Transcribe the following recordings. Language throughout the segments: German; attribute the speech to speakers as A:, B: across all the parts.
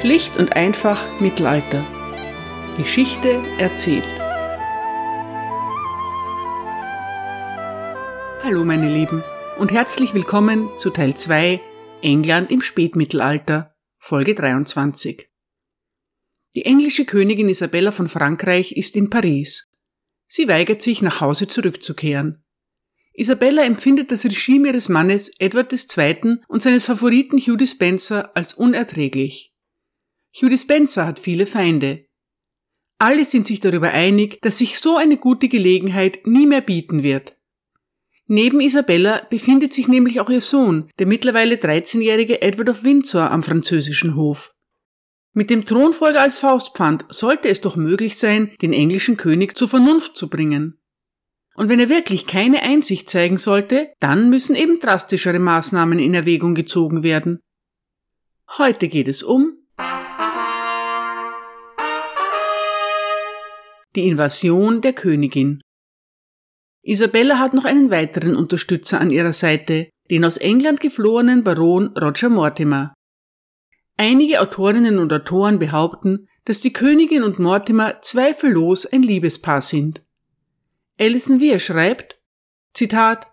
A: Schlicht und einfach Mittelalter. Geschichte erzählt. Hallo meine Lieben und herzlich willkommen zu Teil 2 England im Spätmittelalter, Folge 23. Die englische Königin Isabella von Frankreich ist in Paris. Sie weigert sich, nach Hause zurückzukehren. Isabella empfindet das Regime ihres Mannes Edward II. und seines Favoriten Hugh Dispenser als unerträglich. Hugh Dispenser hat viele Feinde. Alle sind sich darüber einig, dass sich so eine gute Gelegenheit nie mehr bieten wird. Neben Isabella befindet sich nämlich auch ihr Sohn, der mittlerweile 13-jährige Edward of Windsor am französischen Hof. Mit dem Thronfolger als Faustpfand sollte es doch möglich sein, den englischen König zur Vernunft zu bringen. Und wenn er wirklich keine Einsicht zeigen sollte, dann müssen eben drastischere Maßnahmen in Erwägung gezogen werden. Heute geht es um die Invasion der Königin. Isabella hat noch einen weiteren Unterstützer an ihrer Seite, den aus England geflohenen Baron Roger Mortimer. Einige Autorinnen und Autoren behaupten, dass die Königin und Mortimer zweifellos ein Liebespaar sind. Alison Weir schreibt, Zitat,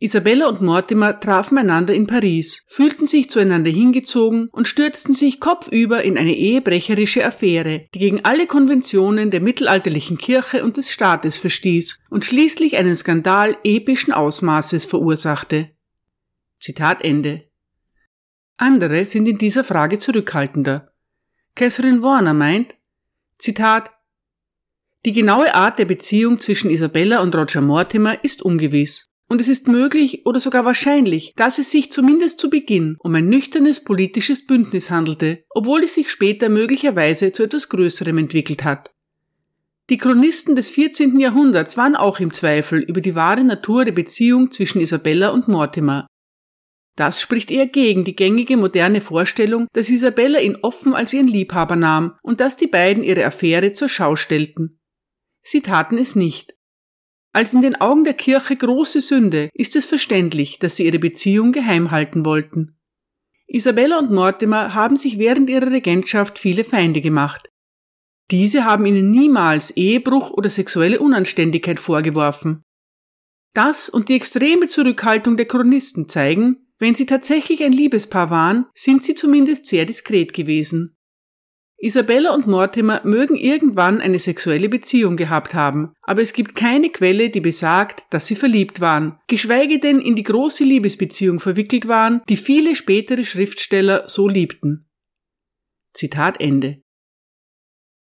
A: Isabella und Mortimer trafen einander in Paris, fühlten sich zueinander hingezogen und stürzten sich kopfüber in eine ehebrecherische Affäre, die gegen alle Konventionen der mittelalterlichen Kirche und des Staates verstieß und schließlich einen Skandal epischen Ausmaßes verursachte. Zitat Ende. Andere sind in dieser Frage zurückhaltender. Catherine Warner meint, Zitat, die genaue Art der Beziehung zwischen Isabella und Roger Mortimer ist ungewiss. Und es ist möglich oder sogar wahrscheinlich, dass es sich zumindest zu Beginn um ein nüchternes politisches Bündnis handelte, obwohl es sich später möglicherweise zu etwas Größerem entwickelt hat. Die Chronisten des 14. Jahrhunderts waren auch im Zweifel über die wahre Natur der Beziehung zwischen Isabella und Mortimer. Das spricht eher gegen die gängige moderne Vorstellung, dass Isabella ihn offen als ihren Liebhaber nahm und dass die beiden ihre Affäre zur Schau stellten. Sie taten es nicht. Als in den Augen der Kirche große Sünde ist es verständlich, dass sie ihre Beziehung geheim halten wollten. Isabella und Mortimer haben sich während ihrer Regentschaft viele Feinde gemacht. Diese haben ihnen niemals Ehebruch oder sexuelle Unanständigkeit vorgeworfen. Das und die extreme Zurückhaltung der Chronisten zeigen, wenn sie tatsächlich ein Liebespaar waren, sind sie zumindest sehr diskret gewesen. Isabella und Mortimer mögen irgendwann eine sexuelle Beziehung gehabt haben, aber es gibt keine Quelle, die besagt, dass sie verliebt waren, geschweige denn in die große Liebesbeziehung verwickelt waren, die viele spätere Schriftsteller so liebten. Zitat Ende.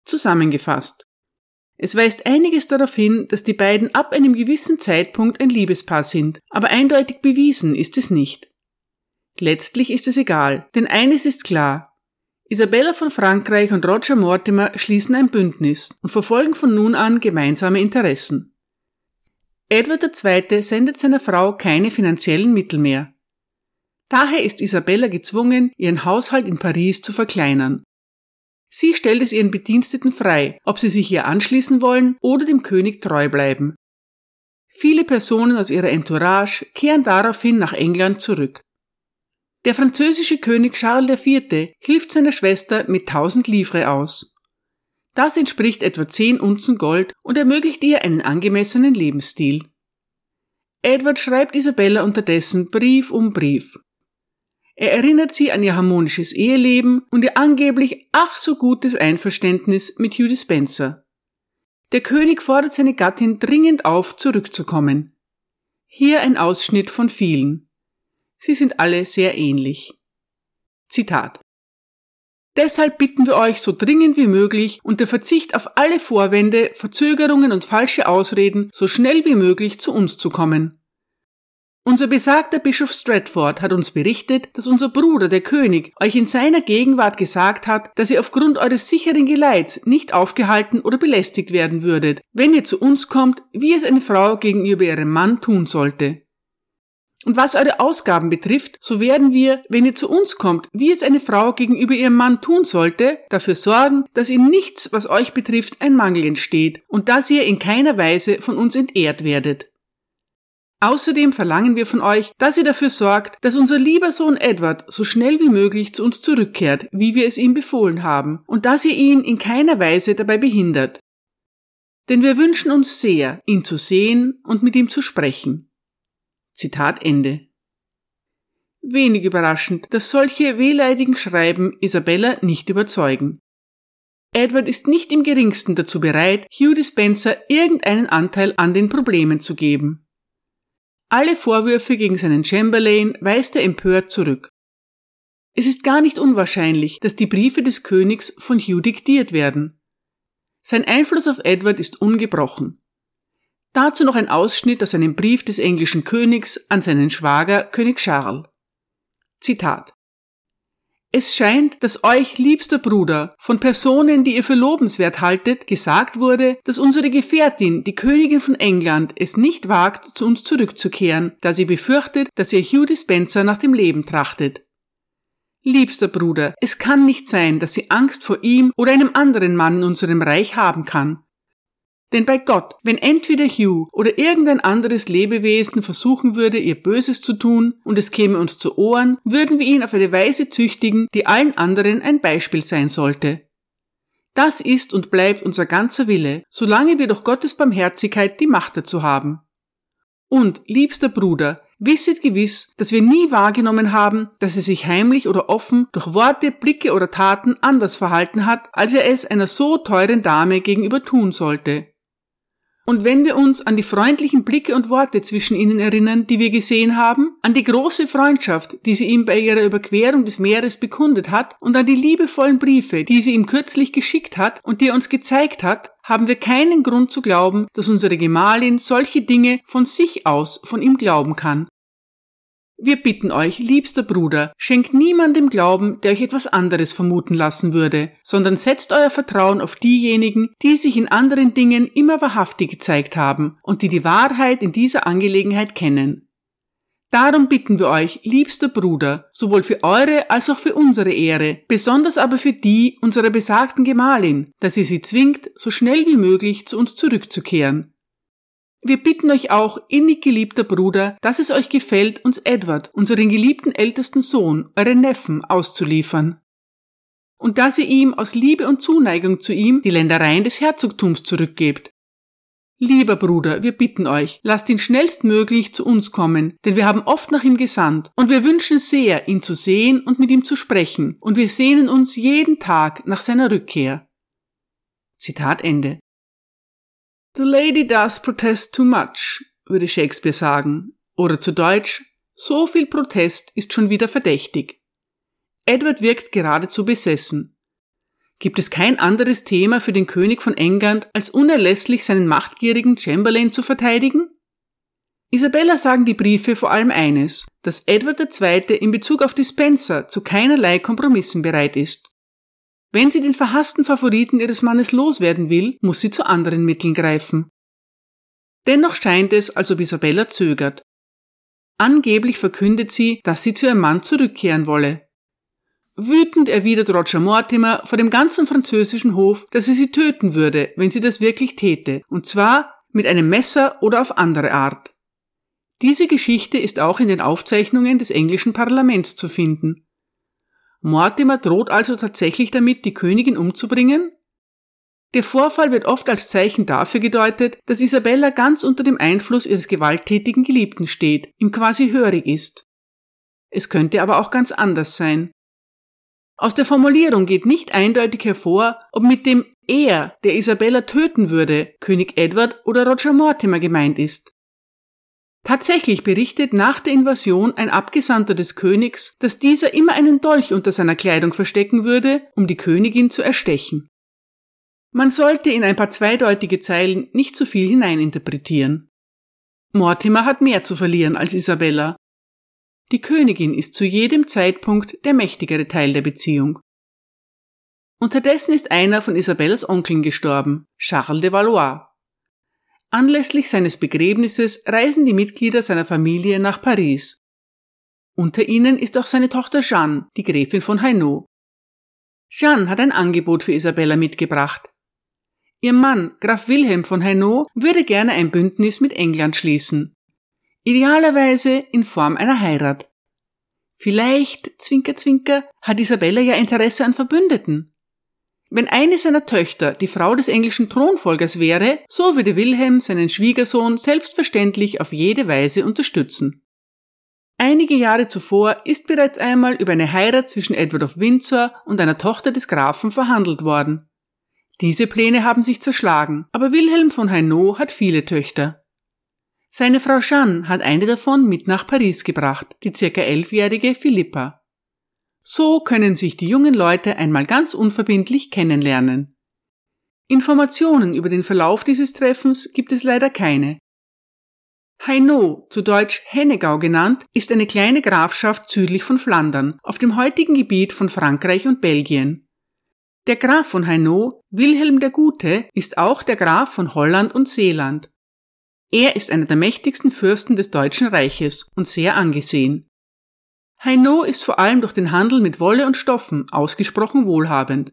A: Zusammengefasst. Es weist einiges darauf hin, dass die beiden ab einem gewissen Zeitpunkt ein Liebespaar sind, aber eindeutig bewiesen ist es nicht. Letztlich ist es egal, denn eines ist klar, Isabella von Frankreich und Roger Mortimer schließen ein Bündnis und verfolgen von nun an gemeinsame Interessen. Edward II. sendet seiner Frau keine finanziellen Mittel mehr. Daher ist Isabella gezwungen, ihren Haushalt in Paris zu verkleinern. Sie stellt es ihren Bediensteten frei, ob sie sich ihr anschließen wollen oder dem König treu bleiben. Viele Personen aus ihrer Entourage kehren daraufhin nach England zurück. Der französische König Charles IV. hilft seiner Schwester mit 1000 Livres aus. Das entspricht etwa 10 Unzen Gold und ermöglicht ihr einen angemessenen Lebensstil. Edward schreibt Isabella unterdessen Brief um Brief. Er erinnert sie an ihr harmonisches Eheleben und ihr angeblich ach so gutes Einverständnis mit Judy Spencer. Der König fordert seine Gattin dringend auf, zurückzukommen. Hier ein Ausschnitt von vielen. Sie sind alle sehr ähnlich. Zitat. Deshalb bitten wir euch so dringend wie möglich unter Verzicht auf alle Vorwände, Verzögerungen und falsche Ausreden so schnell wie möglich zu uns zu kommen. Unser besagter Bischof Stratford hat uns berichtet, dass unser Bruder, der König, euch in seiner Gegenwart gesagt hat, dass ihr aufgrund eures sicheren Geleits nicht aufgehalten oder belästigt werden würdet, wenn ihr zu uns kommt, wie es eine Frau gegenüber ihrem Mann tun sollte. Und was eure Ausgaben betrifft, so werden wir, wenn ihr zu uns kommt, wie es eine Frau gegenüber ihrem Mann tun sollte, dafür sorgen, dass in nichts, was euch betrifft, ein Mangel entsteht und dass ihr in keiner Weise von uns entehrt werdet. Außerdem verlangen wir von euch, dass ihr dafür sorgt, dass unser lieber Sohn Edward so schnell wie möglich zu uns zurückkehrt, wie wir es ihm befohlen haben, und dass ihr ihn in keiner Weise dabei behindert. Denn wir wünschen uns sehr, ihn zu sehen und mit ihm zu sprechen. Zitat Ende. Wenig überraschend, dass solche wehleidigen Schreiben Isabella nicht überzeugen. Edward ist nicht im geringsten dazu bereit, Hugh Dispenser irgendeinen Anteil an den Problemen zu geben. Alle Vorwürfe gegen seinen Chamberlain weist er empört zurück. Es ist gar nicht unwahrscheinlich, dass die Briefe des Königs von Hugh diktiert werden. Sein Einfluss auf Edward ist ungebrochen. Dazu noch ein Ausschnitt aus einem Brief des englischen Königs an seinen Schwager König Charles. Zitat es scheint, dass euch, liebster Bruder, von Personen, die ihr für lobenswert haltet, gesagt wurde, dass unsere Gefährtin, die Königin von England, es nicht wagt, zu uns zurückzukehren, da sie befürchtet, dass ihr Hugh Dispenser nach dem Leben trachtet. Liebster Bruder, es kann nicht sein, dass sie Angst vor ihm oder einem anderen Mann in unserem Reich haben kann. Denn bei Gott, wenn entweder Hugh oder irgendein anderes Lebewesen versuchen würde, ihr Böses zu tun und es käme uns zu Ohren, würden wir ihn auf eine Weise züchtigen, die allen anderen ein Beispiel sein sollte. Das ist und bleibt unser ganzer Wille, solange wir durch Gottes Barmherzigkeit die Macht dazu haben. Und, liebster Bruder, wisset gewiss, dass wir nie wahrgenommen haben, dass er sich heimlich oder offen durch Worte, Blicke oder Taten anders verhalten hat, als er es einer so teuren Dame gegenüber tun sollte. Und wenn wir uns an die freundlichen Blicke und Worte zwischen ihnen erinnern, die wir gesehen haben, an die große Freundschaft, die sie ihm bei ihrer Überquerung des Meeres bekundet hat, und an die liebevollen Briefe, die sie ihm kürzlich geschickt hat und die er uns gezeigt hat, haben wir keinen Grund zu glauben, dass unsere Gemahlin solche Dinge von sich aus von ihm glauben kann. Wir bitten euch, liebster Bruder, schenkt niemandem Glauben, der euch etwas anderes vermuten lassen würde, sondern setzt euer Vertrauen auf diejenigen, die sich in anderen Dingen immer wahrhaftig gezeigt haben und die die Wahrheit in dieser Angelegenheit kennen. Darum bitten wir euch, liebster Bruder, sowohl für eure als auch für unsere Ehre, besonders aber für die unserer besagten Gemahlin, dass ihr sie zwingt, so schnell wie möglich zu uns zurückzukehren wir bitten euch auch, innig geliebter Bruder, dass es euch gefällt, uns Edward, unseren geliebten ältesten Sohn, euren Neffen, auszuliefern. Und dass ihr ihm aus Liebe und Zuneigung zu ihm die Ländereien des Herzogtums zurückgebt. Lieber Bruder, wir bitten euch, lasst ihn schnellstmöglich zu uns kommen, denn wir haben oft nach ihm gesandt, und wir wünschen sehr, ihn zu sehen und mit ihm zu sprechen, und wir sehnen uns jeden Tag nach seiner Rückkehr. Zitat Ende. The lady does protest too much, würde Shakespeare sagen. Oder zu Deutsch, so viel Protest ist schon wieder verdächtig. Edward wirkt geradezu besessen. Gibt es kein anderes Thema für den König von England, als unerlässlich seinen machtgierigen Chamberlain zu verteidigen? Isabella sagen die Briefe vor allem eines, dass Edward II. in Bezug auf Dispenser zu keinerlei Kompromissen bereit ist. Wenn sie den verhassten Favoriten ihres Mannes loswerden will, muss sie zu anderen Mitteln greifen. Dennoch scheint es, als ob Isabella zögert. Angeblich verkündet sie, dass sie zu ihrem Mann zurückkehren wolle. Wütend erwidert Roger Mortimer vor dem ganzen französischen Hof, dass er sie töten würde, wenn sie das wirklich täte, und zwar mit einem Messer oder auf andere Art. Diese Geschichte ist auch in den Aufzeichnungen des englischen Parlaments zu finden. Mortimer droht also tatsächlich damit, die Königin umzubringen? Der Vorfall wird oft als Zeichen dafür gedeutet, dass Isabella ganz unter dem Einfluss ihres gewalttätigen Geliebten steht, ihm quasi hörig ist. Es könnte aber auch ganz anders sein. Aus der Formulierung geht nicht eindeutig hervor, ob mit dem er, der Isabella töten würde, König Edward oder Roger Mortimer gemeint ist. Tatsächlich berichtet nach der Invasion ein Abgesandter des Königs, dass dieser immer einen Dolch unter seiner Kleidung verstecken würde, um die Königin zu erstechen. Man sollte in ein paar zweideutige Zeilen nicht zu viel hineininterpretieren. Mortimer hat mehr zu verlieren als Isabella. Die Königin ist zu jedem Zeitpunkt der mächtigere Teil der Beziehung. Unterdessen ist einer von Isabellas Onkeln gestorben, Charles de Valois. Anlässlich seines Begräbnisses reisen die Mitglieder seiner Familie nach Paris. Unter ihnen ist auch seine Tochter Jeanne, die Gräfin von Hainaut. Jeanne hat ein Angebot für Isabella mitgebracht. Ihr Mann, Graf Wilhelm von Hainaut, würde gerne ein Bündnis mit England schließen. idealerweise in Form einer Heirat. Vielleicht, Zwinker, Zwinker, hat Isabella ja Interesse an Verbündeten. Wenn eine seiner Töchter die Frau des englischen Thronfolgers wäre, so würde Wilhelm seinen Schwiegersohn selbstverständlich auf jede Weise unterstützen. Einige Jahre zuvor ist bereits einmal über eine Heirat zwischen Edward of Windsor und einer Tochter des Grafen verhandelt worden. Diese Pläne haben sich zerschlagen, aber Wilhelm von Hainaut hat viele Töchter. Seine Frau Jeanne hat eine davon mit nach Paris gebracht, die circa elfjährige Philippa. So können sich die jungen Leute einmal ganz unverbindlich kennenlernen. Informationen über den Verlauf dieses Treffens gibt es leider keine. Hainaut, zu Deutsch Hennegau genannt, ist eine kleine Grafschaft südlich von Flandern, auf dem heutigen Gebiet von Frankreich und Belgien. Der Graf von Hainaut, Wilhelm der Gute, ist auch der Graf von Holland und Seeland. Er ist einer der mächtigsten Fürsten des Deutschen Reiches und sehr angesehen. Hainaut ist vor allem durch den Handel mit Wolle und Stoffen ausgesprochen wohlhabend.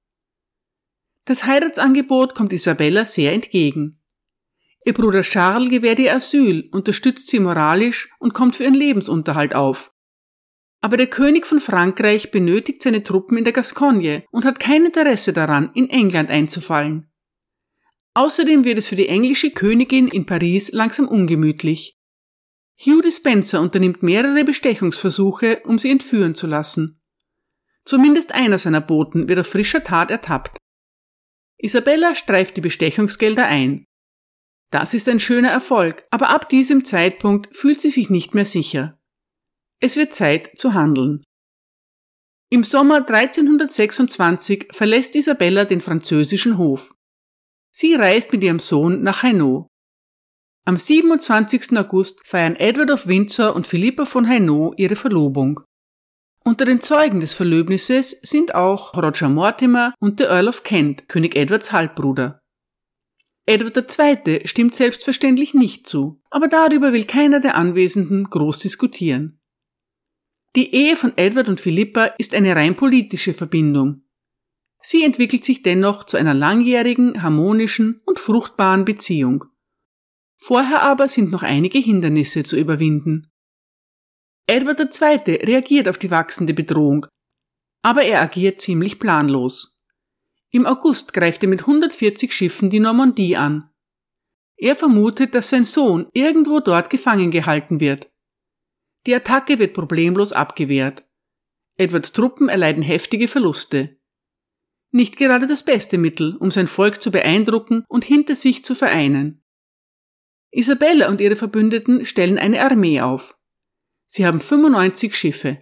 A: Das Heiratsangebot kommt Isabella sehr entgegen. Ihr Bruder Charles gewährt ihr Asyl, unterstützt sie moralisch und kommt für ihren Lebensunterhalt auf. Aber der König von Frankreich benötigt seine Truppen in der Gascogne und hat kein Interesse daran, in England einzufallen. Außerdem wird es für die englische Königin in Paris langsam ungemütlich. Hugh Dispenser unternimmt mehrere Bestechungsversuche, um sie entführen zu lassen. Zumindest einer seiner Boten wird auf frischer Tat ertappt. Isabella streift die Bestechungsgelder ein. Das ist ein schöner Erfolg, aber ab diesem Zeitpunkt fühlt sie sich nicht mehr sicher. Es wird Zeit zu handeln. Im Sommer 1326 verlässt Isabella den französischen Hof. Sie reist mit ihrem Sohn nach Hainaut. Am 27. August feiern Edward of Windsor und Philippa von Hainaut ihre Verlobung. Unter den Zeugen des Verlöbnisses sind auch Roger Mortimer und der Earl of Kent, König Edwards Halbbruder. Edward II. stimmt selbstverständlich nicht zu, aber darüber will keiner der Anwesenden groß diskutieren. Die Ehe von Edward und Philippa ist eine rein politische Verbindung. Sie entwickelt sich dennoch zu einer langjährigen, harmonischen und fruchtbaren Beziehung. Vorher aber sind noch einige Hindernisse zu überwinden. Edward II. reagiert auf die wachsende Bedrohung, aber er agiert ziemlich planlos. Im August greift er mit 140 Schiffen die Normandie an. Er vermutet, dass sein Sohn irgendwo dort gefangen gehalten wird. Die Attacke wird problemlos abgewehrt. Edwards Truppen erleiden heftige Verluste. Nicht gerade das beste Mittel, um sein Volk zu beeindrucken und hinter sich zu vereinen. Isabella und ihre Verbündeten stellen eine Armee auf. Sie haben 95 Schiffe.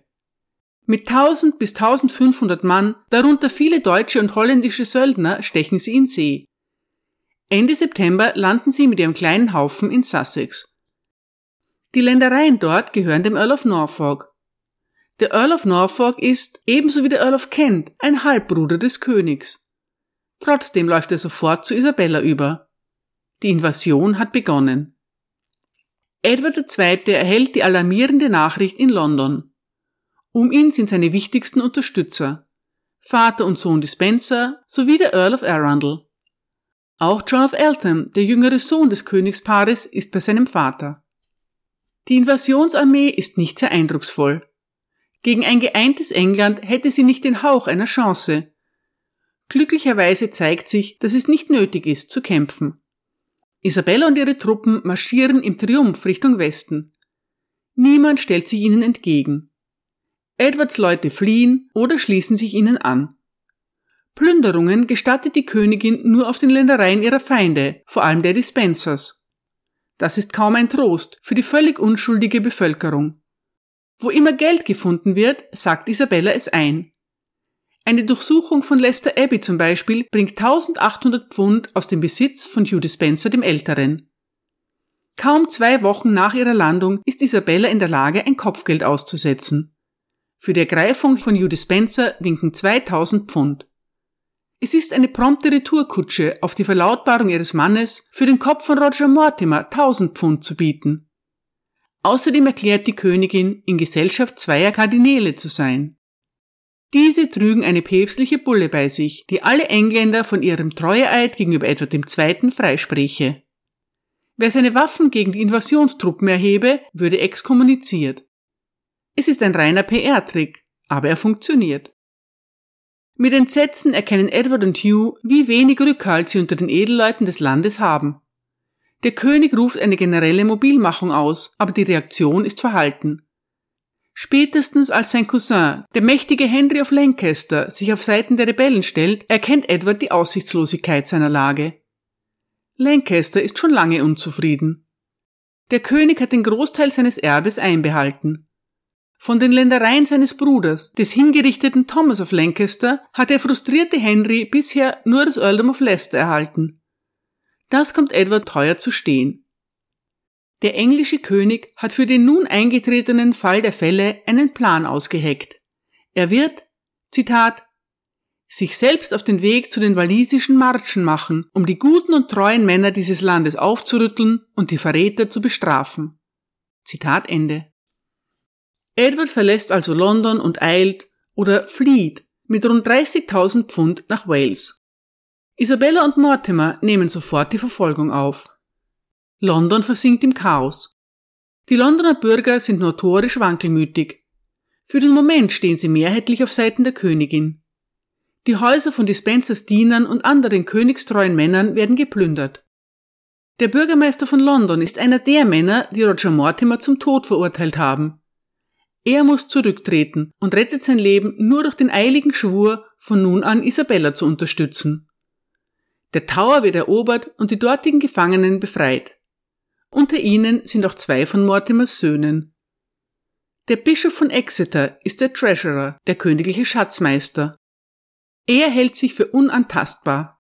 A: Mit 1000 bis 1500 Mann, darunter viele deutsche und holländische Söldner, stechen sie in See. Ende September landen sie mit ihrem kleinen Haufen in Sussex. Die Ländereien dort gehören dem Earl of Norfolk. Der Earl of Norfolk ist, ebenso wie der Earl of Kent, ein Halbbruder des Königs. Trotzdem läuft er sofort zu Isabella über. Die Invasion hat begonnen. Edward II. erhält die alarmierende Nachricht in London. Um ihn sind seine wichtigsten Unterstützer Vater und Sohn Dispenser sowie der Earl of Arundel. Auch John of Eltham, der jüngere Sohn des Königspaares, ist bei seinem Vater. Die Invasionsarmee ist nicht sehr eindrucksvoll. Gegen ein geeintes England hätte sie nicht den Hauch einer Chance. Glücklicherweise zeigt sich, dass es nicht nötig ist zu kämpfen. Isabella und ihre Truppen marschieren im Triumph Richtung Westen. Niemand stellt sich ihnen entgegen. Edwards Leute fliehen oder schließen sich ihnen an. Plünderungen gestattet die Königin nur auf den Ländereien ihrer Feinde, vor allem der Dispensers. Das ist kaum ein Trost für die völlig unschuldige Bevölkerung. Wo immer Geld gefunden wird, sagt Isabella es ein. Eine Durchsuchung von Lester Abbey zum Beispiel bringt 1800 Pfund aus dem Besitz von Hugh Dispenser dem Älteren. Kaum zwei Wochen nach ihrer Landung ist Isabella in der Lage, ein Kopfgeld auszusetzen. Für die Ergreifung von Hugh Dispenser winken 2000 Pfund. Es ist eine prompte Retourkutsche auf die Verlautbarung ihres Mannes, für den Kopf von Roger Mortimer 1000 Pfund zu bieten. Außerdem erklärt die Königin, in Gesellschaft zweier Kardinäle zu sein. Diese trügen eine päpstliche Bulle bei sich, die alle Engländer von ihrem Treueeid gegenüber Edward II. freispreche. Wer seine Waffen gegen die Invasionstruppen erhebe, würde exkommuniziert. Es ist ein reiner PR-Trick, aber er funktioniert. Mit Entsetzen erkennen Edward und Hugh, wie wenig Rückhalt sie unter den Edelleuten des Landes haben. Der König ruft eine generelle Mobilmachung aus, aber die Reaktion ist verhalten. Spätestens als sein Cousin, der mächtige Henry of Lancaster, sich auf Seiten der Rebellen stellt, erkennt Edward die Aussichtslosigkeit seiner Lage. Lancaster ist schon lange unzufrieden. Der König hat den Großteil seines Erbes einbehalten. Von den Ländereien seines Bruders, des hingerichteten Thomas of Lancaster, hat der frustrierte Henry bisher nur das Earldom of Leicester erhalten. Das kommt Edward teuer zu stehen. Der englische König hat für den nun eingetretenen Fall der Fälle einen Plan ausgeheckt. Er wird, Zitat, sich selbst auf den Weg zu den walisischen Marschen machen, um die guten und treuen Männer dieses Landes aufzurütteln und die Verräter zu bestrafen. Zitat Ende. Edward verlässt also London und eilt oder flieht mit rund 30.000 Pfund nach Wales. Isabella und Mortimer nehmen sofort die Verfolgung auf. London versinkt im Chaos. Die Londoner Bürger sind notorisch wankelmütig. Für den Moment stehen sie mehrheitlich auf Seiten der Königin. Die Häuser von Dispensers Dienern und anderen königstreuen Männern werden geplündert. Der Bürgermeister von London ist einer der Männer, die Roger Mortimer zum Tod verurteilt haben. Er muss zurücktreten und rettet sein Leben nur durch den eiligen Schwur, von nun an Isabella zu unterstützen. Der Tower wird erobert und die dortigen Gefangenen befreit. Unter ihnen sind auch zwei von Mortimers Söhnen. Der Bischof von Exeter ist der Treasurer, der königliche Schatzmeister. Er hält sich für unantastbar.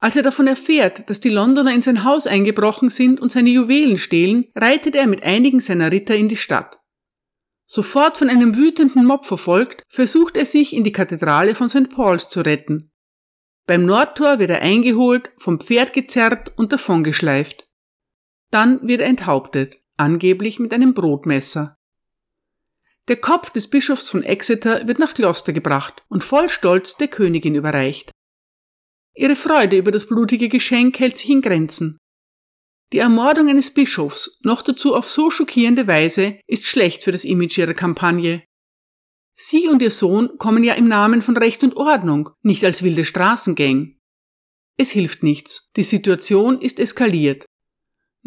A: Als er davon erfährt, dass die Londoner in sein Haus eingebrochen sind und seine Juwelen stehlen, reitet er mit einigen seiner Ritter in die Stadt. Sofort von einem wütenden Mob verfolgt, versucht er sich in die Kathedrale von St. Paul's zu retten. Beim Nordtor wird er eingeholt, vom Pferd gezerrt und davongeschleift. Dann wird er enthauptet, angeblich mit einem Brotmesser. Der Kopf des Bischofs von Exeter wird nach Gloucester gebracht und voll Stolz der Königin überreicht. Ihre Freude über das blutige Geschenk hält sich in Grenzen. Die Ermordung eines Bischofs, noch dazu auf so schockierende Weise, ist schlecht für das Image ihrer Kampagne. Sie und ihr Sohn kommen ja im Namen von Recht und Ordnung, nicht als wilde Straßengang. Es hilft nichts, die Situation ist eskaliert.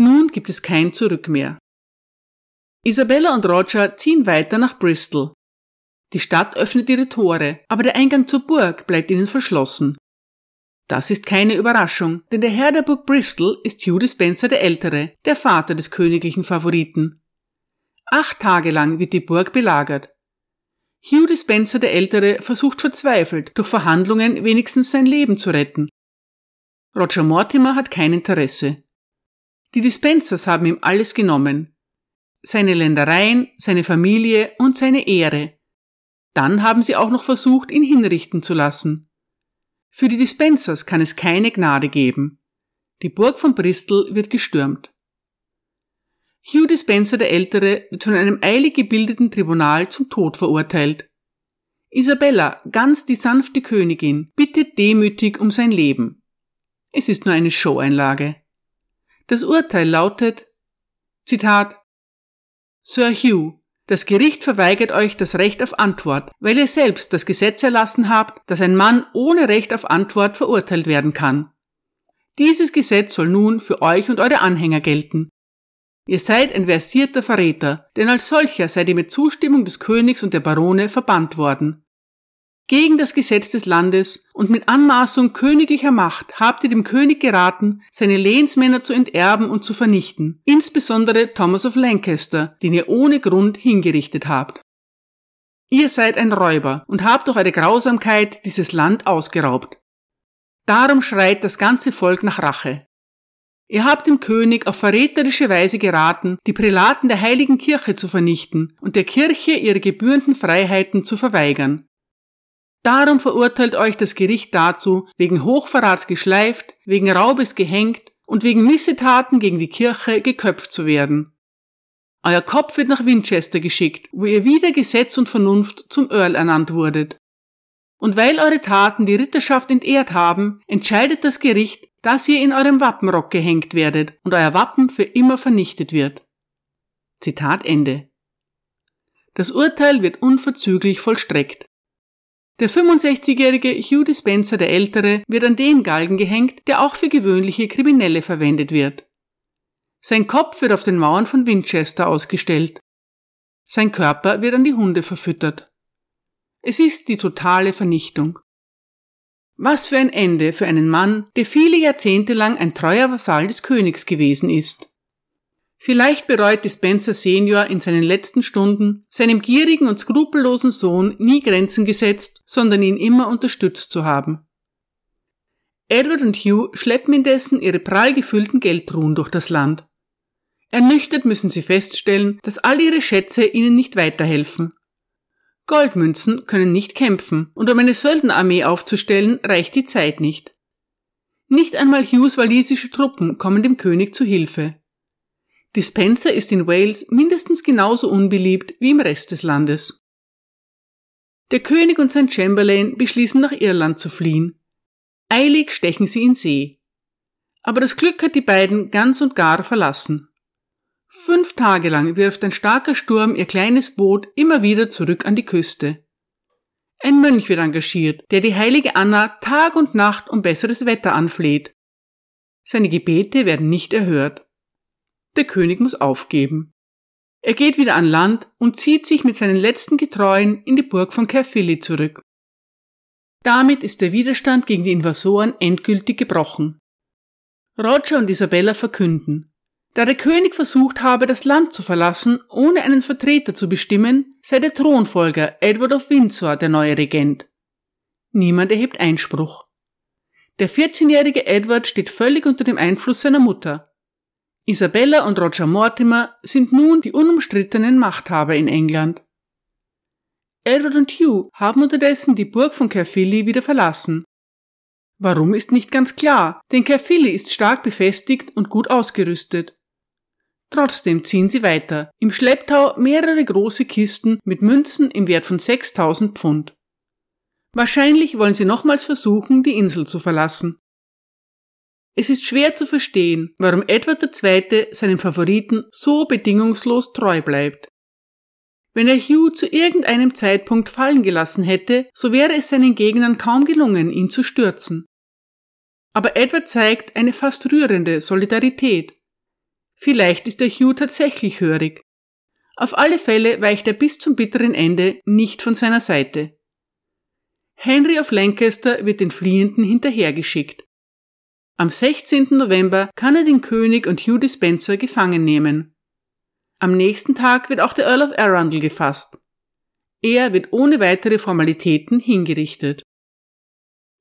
A: Nun gibt es kein Zurück mehr. Isabella und Roger ziehen weiter nach Bristol. Die Stadt öffnet ihre Tore, aber der Eingang zur Burg bleibt ihnen verschlossen. Das ist keine Überraschung, denn der Herr der Burg Bristol ist Hugh Spencer der Ältere, der Vater des königlichen Favoriten. Acht Tage lang wird die Burg belagert. Hugh Spencer der Ältere versucht verzweifelt, durch Verhandlungen wenigstens sein Leben zu retten. Roger Mortimer hat kein Interesse. Die Dispensers haben ihm alles genommen. Seine Ländereien, seine Familie und seine Ehre. Dann haben sie auch noch versucht, ihn hinrichten zu lassen. Für die Dispensers kann es keine Gnade geben. Die Burg von Bristol wird gestürmt. Hugh Dispenser der Ältere wird von einem eilig gebildeten Tribunal zum Tod verurteilt. Isabella, ganz die sanfte Königin, bittet demütig um sein Leben. Es ist nur eine Showeinlage. Das Urteil lautet, Zitat, Sir Hugh, das Gericht verweigert euch das Recht auf Antwort, weil ihr selbst das Gesetz erlassen habt, dass ein Mann ohne Recht auf Antwort verurteilt werden kann. Dieses Gesetz soll nun für euch und eure Anhänger gelten. Ihr seid ein versierter Verräter, denn als solcher seid ihr mit Zustimmung des Königs und der Barone verbannt worden. Gegen das Gesetz des Landes und mit Anmaßung königlicher Macht habt ihr dem König geraten, seine Lehnsmänner zu enterben und zu vernichten, insbesondere Thomas of Lancaster, den ihr ohne Grund hingerichtet habt. Ihr seid ein Räuber und habt durch eure Grausamkeit dieses Land ausgeraubt. Darum schreit das ganze Volk nach Rache. Ihr habt dem König auf verräterische Weise geraten, die Prälaten der heiligen Kirche zu vernichten und der Kirche ihre gebührenden Freiheiten zu verweigern. Darum verurteilt euch das Gericht dazu, wegen Hochverrats geschleift, wegen Raubes gehängt und wegen Missetaten gegen die Kirche geköpft zu werden. Euer Kopf wird nach Winchester geschickt, wo ihr wieder Gesetz und Vernunft zum Earl ernannt wurdet. Und weil eure Taten die Ritterschaft entehrt haben, entscheidet das Gericht, dass ihr in eurem Wappenrock gehängt werdet und euer Wappen für immer vernichtet wird. Zitat Ende. Das Urteil wird unverzüglich vollstreckt. Der 65-jährige Hugh Dispenser der Ältere wird an den Galgen gehängt, der auch für gewöhnliche Kriminelle verwendet wird. Sein Kopf wird auf den Mauern von Winchester ausgestellt. Sein Körper wird an die Hunde verfüttert. Es ist die totale Vernichtung. Was für ein Ende für einen Mann, der viele Jahrzehnte lang ein treuer Vasall des Königs gewesen ist. Vielleicht bereut Dispenser Senior in seinen letzten Stunden, seinem gierigen und skrupellosen Sohn nie Grenzen gesetzt, sondern ihn immer unterstützt zu haben. Edward und Hugh schleppen indessen ihre prall gefüllten Geldtruhen durch das Land. Ernüchtert müssen sie feststellen, dass all ihre Schätze ihnen nicht weiterhelfen. Goldmünzen können nicht kämpfen, und um eine Söldnerarmee aufzustellen, reicht die Zeit nicht. Nicht einmal Hughes walisische Truppen kommen dem König zu Hilfe. Dispenser ist in Wales mindestens genauso unbeliebt wie im Rest des Landes. Der König und sein Chamberlain beschließen nach Irland zu fliehen. Eilig stechen sie in See. Aber das Glück hat die beiden ganz und gar verlassen. Fünf Tage lang wirft ein starker Sturm ihr kleines Boot immer wieder zurück an die Küste. Ein Mönch wird engagiert, der die heilige Anna Tag und Nacht um besseres Wetter anfleht. Seine Gebete werden nicht erhört. Der König muss aufgeben. Er geht wieder an Land und zieht sich mit seinen letzten Getreuen in die Burg von Caerphilly zurück. Damit ist der Widerstand gegen die Invasoren endgültig gebrochen. Roger und Isabella verkünden, da der König versucht habe, das Land zu verlassen, ohne einen Vertreter zu bestimmen, sei der Thronfolger Edward of Windsor der neue Regent. Niemand erhebt Einspruch. Der 14-jährige Edward steht völlig unter dem Einfluss seiner Mutter Isabella und Roger Mortimer sind nun die unumstrittenen Machthaber in England. Edward und Hugh haben unterdessen die Burg von Caerphilly wieder verlassen. Warum ist nicht ganz klar, denn Caerphilly ist stark befestigt und gut ausgerüstet. Trotzdem ziehen sie weiter, im Schlepptau mehrere große Kisten mit Münzen im Wert von 6000 Pfund. Wahrscheinlich wollen sie nochmals versuchen, die Insel zu verlassen. Es ist schwer zu verstehen, warum Edward II. seinem Favoriten so bedingungslos treu bleibt. Wenn er Hugh zu irgendeinem Zeitpunkt fallen gelassen hätte, so wäre es seinen Gegnern kaum gelungen, ihn zu stürzen. Aber Edward zeigt eine fast rührende Solidarität. Vielleicht ist der Hugh tatsächlich hörig. Auf alle Fälle weicht er bis zum bitteren Ende nicht von seiner Seite. Henry of Lancaster wird den Fliehenden hinterhergeschickt. Am 16. November kann er den König und Hugh Dispenser gefangen nehmen. Am nächsten Tag wird auch der Earl of Arundel gefasst. Er wird ohne weitere Formalitäten hingerichtet.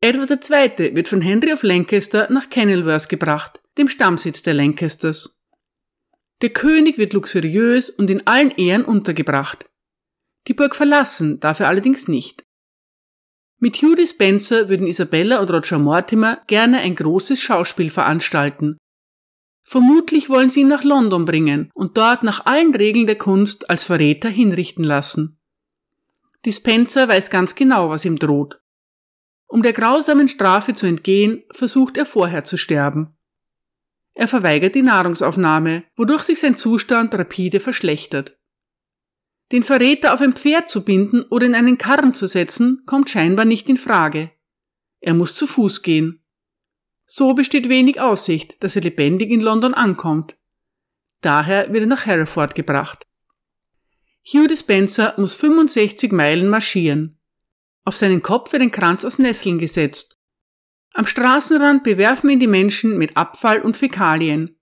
A: Edward II. wird von Henry of Lancaster nach Kenilworth gebracht, dem Stammsitz der Lancasters. Der König wird luxuriös und in allen Ehren untergebracht. Die Burg verlassen darf er allerdings nicht. Mit Hugh Dispenser würden Isabella und Roger Mortimer gerne ein großes Schauspiel veranstalten. Vermutlich wollen sie ihn nach London bringen und dort nach allen Regeln der Kunst als Verräter hinrichten lassen. Dispenser weiß ganz genau, was ihm droht. Um der grausamen Strafe zu entgehen, versucht er vorher zu sterben. Er verweigert die Nahrungsaufnahme, wodurch sich sein Zustand rapide verschlechtert. Den Verräter auf ein Pferd zu binden oder in einen Karren zu setzen, kommt scheinbar nicht in Frage. Er muss zu Fuß gehen. So besteht wenig Aussicht, dass er lebendig in London ankommt. Daher wird er nach Hereford gebracht. Hugh Dispenser muss 65 Meilen marschieren. Auf seinen Kopf wird ein Kranz aus Nesseln gesetzt. Am Straßenrand bewerfen ihn die Menschen mit Abfall und Fäkalien.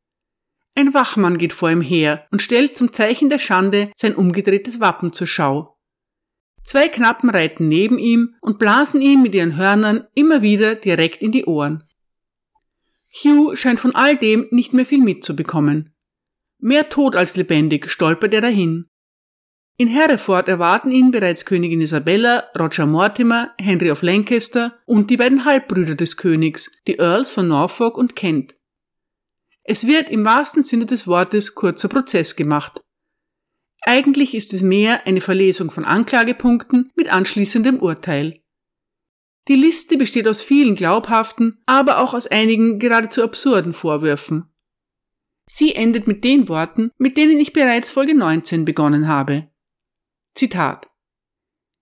A: Ein Wachmann geht vor ihm her und stellt zum Zeichen der Schande sein umgedrehtes Wappen zur Schau. Zwei Knappen reiten neben ihm und blasen ihm mit ihren Hörnern immer wieder direkt in die Ohren. Hugh scheint von all dem nicht mehr viel mitzubekommen. Mehr tot als lebendig stolpert er dahin. In Hereford erwarten ihn bereits Königin Isabella, Roger Mortimer, Henry of Lancaster und die beiden Halbbrüder des Königs, die Earls von Norfolk und Kent. Es wird im wahrsten Sinne des Wortes kurzer Prozess gemacht. Eigentlich ist es mehr eine Verlesung von Anklagepunkten mit anschließendem Urteil. Die Liste besteht aus vielen glaubhaften, aber auch aus einigen geradezu absurden Vorwürfen. Sie endet mit den Worten, mit denen ich bereits Folge 19 begonnen habe. Zitat.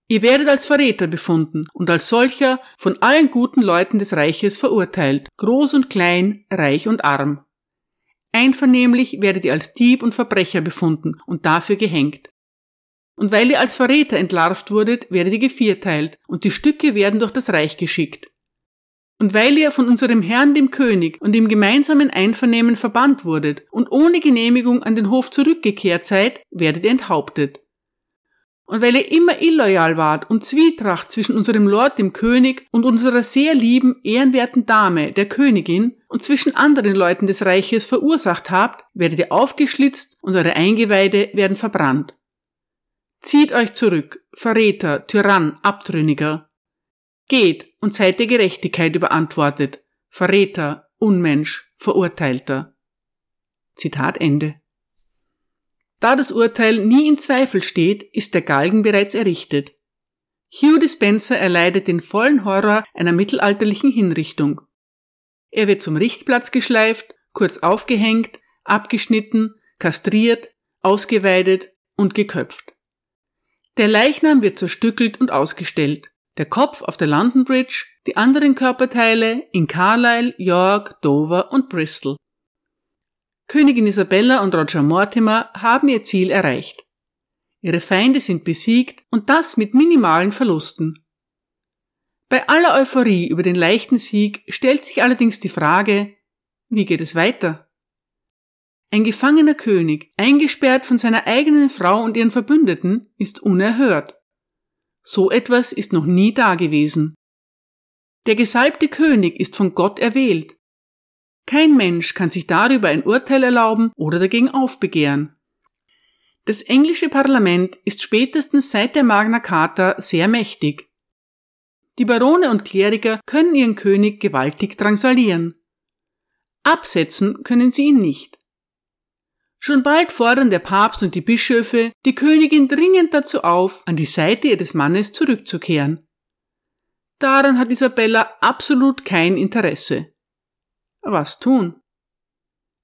A: Ihr werdet als Verräter befunden und als solcher von allen guten Leuten des Reiches verurteilt, groß und klein, reich und arm. Einvernehmlich werdet ihr als Dieb und Verbrecher befunden und dafür gehängt. Und weil ihr als Verräter entlarvt wurdet, werdet ihr gevierteilt und die Stücke werden durch das Reich geschickt. Und weil ihr von unserem Herrn dem König und im gemeinsamen Einvernehmen verbannt wurdet und ohne Genehmigung an den Hof zurückgekehrt seid, werdet ihr enthauptet. Und weil ihr immer illoyal wart und Zwietracht zwischen unserem Lord dem König und unserer sehr lieben, ehrenwerten Dame, der Königin, und zwischen anderen Leuten des Reiches verursacht habt, werdet ihr aufgeschlitzt und eure Eingeweide werden verbrannt. Zieht euch zurück, Verräter, Tyrann, Abtrünniger. Geht und seid der Gerechtigkeit überantwortet, Verräter, Unmensch, Verurteilter. Zitat Ende. Da das Urteil nie in Zweifel steht, ist der Galgen bereits errichtet. Hugh Dispenser erleidet den vollen Horror einer mittelalterlichen Hinrichtung. Er wird zum Richtplatz geschleift, kurz aufgehängt, abgeschnitten, kastriert, ausgeweidet und geköpft. Der Leichnam wird zerstückelt und ausgestellt. Der Kopf auf der London Bridge, die anderen Körperteile in Carlisle, York, Dover und Bristol. Königin Isabella und Roger Mortimer haben ihr Ziel erreicht. Ihre Feinde sind besiegt und das mit minimalen Verlusten. Bei aller Euphorie über den leichten Sieg stellt sich allerdings die Frage, wie geht es weiter? Ein gefangener König, eingesperrt von seiner eigenen Frau und ihren Verbündeten, ist unerhört. So etwas ist noch nie dagewesen. Der gesalbte König ist von Gott erwählt. Kein Mensch kann sich darüber ein Urteil erlauben oder dagegen aufbegehren. Das englische Parlament ist spätestens seit der Magna Carta sehr mächtig. Die Barone und Kleriker können ihren König gewaltig drangsalieren. Absetzen können sie ihn nicht. Schon bald fordern der Papst und die Bischöfe die Königin dringend dazu auf, an die Seite ihres Mannes zurückzukehren. Daran hat Isabella absolut kein Interesse was tun?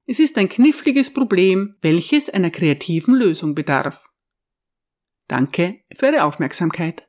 A: Es ist ein kniffliges Problem, welches einer kreativen Lösung bedarf. Danke für Ihre Aufmerksamkeit.